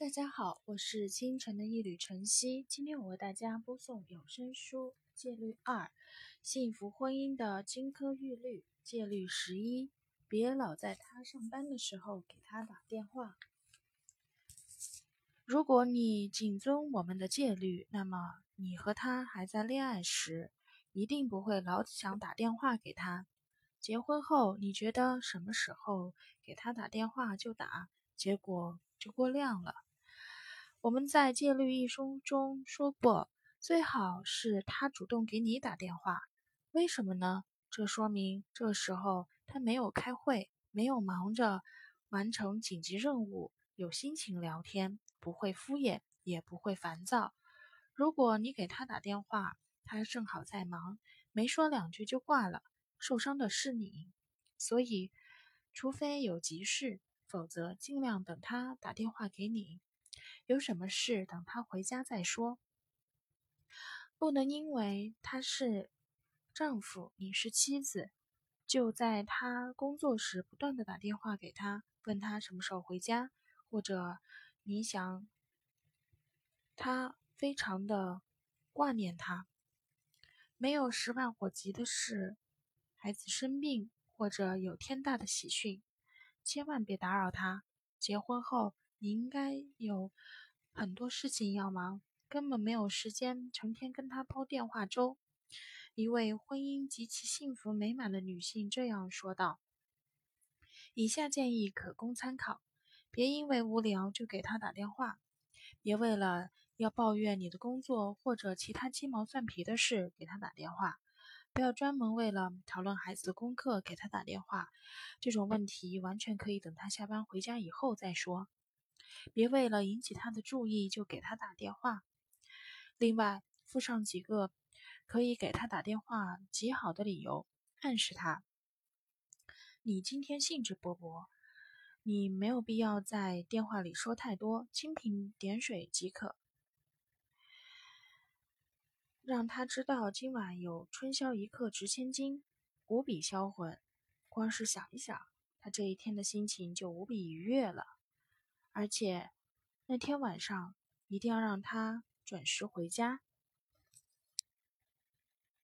大家好，我是清晨的一缕晨曦。今天我为大家播送有声书《戒律二：幸福婚姻的金科玉律》。戒律十一：别老在他上班的时候给他打电话。如果你谨遵我们的戒律，那么你和他还在恋爱时，一定不会老想打电话给他。结婚后，你觉得什么时候给他打电话就打，结果就过量了。我们在《戒律》一书中说过，最好是他主动给你打电话。为什么呢？这说明这时候他没有开会，没有忙着完成紧急任务，有心情聊天，不会敷衍，也不会烦躁。如果你给他打电话，他正好在忙，没说两句就挂了，受伤的是你。所以，除非有急事，否则尽量等他打电话给你。有什么事等他回家再说，不能因为他是丈夫，你是妻子，就在他工作时不断的打电话给他，问他什么时候回家，或者你想他非常的挂念他，没有十万火急的事，孩子生病或者有天大的喜讯，千万别打扰他。结婚后。你应该有很多事情要忙，根本没有时间成天跟他煲电话粥。一位婚姻极其幸福美满的女性这样说道：“以下建议可供参考，别因为无聊就给他打电话，别为了要抱怨你的工作或者其他鸡毛蒜皮的事给他打电话，不要专门为了讨论孩子的功课给他打电话，这种问题完全可以等他下班回家以后再说。”别为了引起他的注意就给他打电话。另外，附上几个可以给他打电话极好的理由，暗示他你今天兴致勃勃，你没有必要在电话里说太多，蜻蜓点水即可，让他知道今晚有春宵一刻值千金，无比销魂。光是想一想，他这一天的心情就无比愉悦了。而且那天晚上一定要让他准时回家。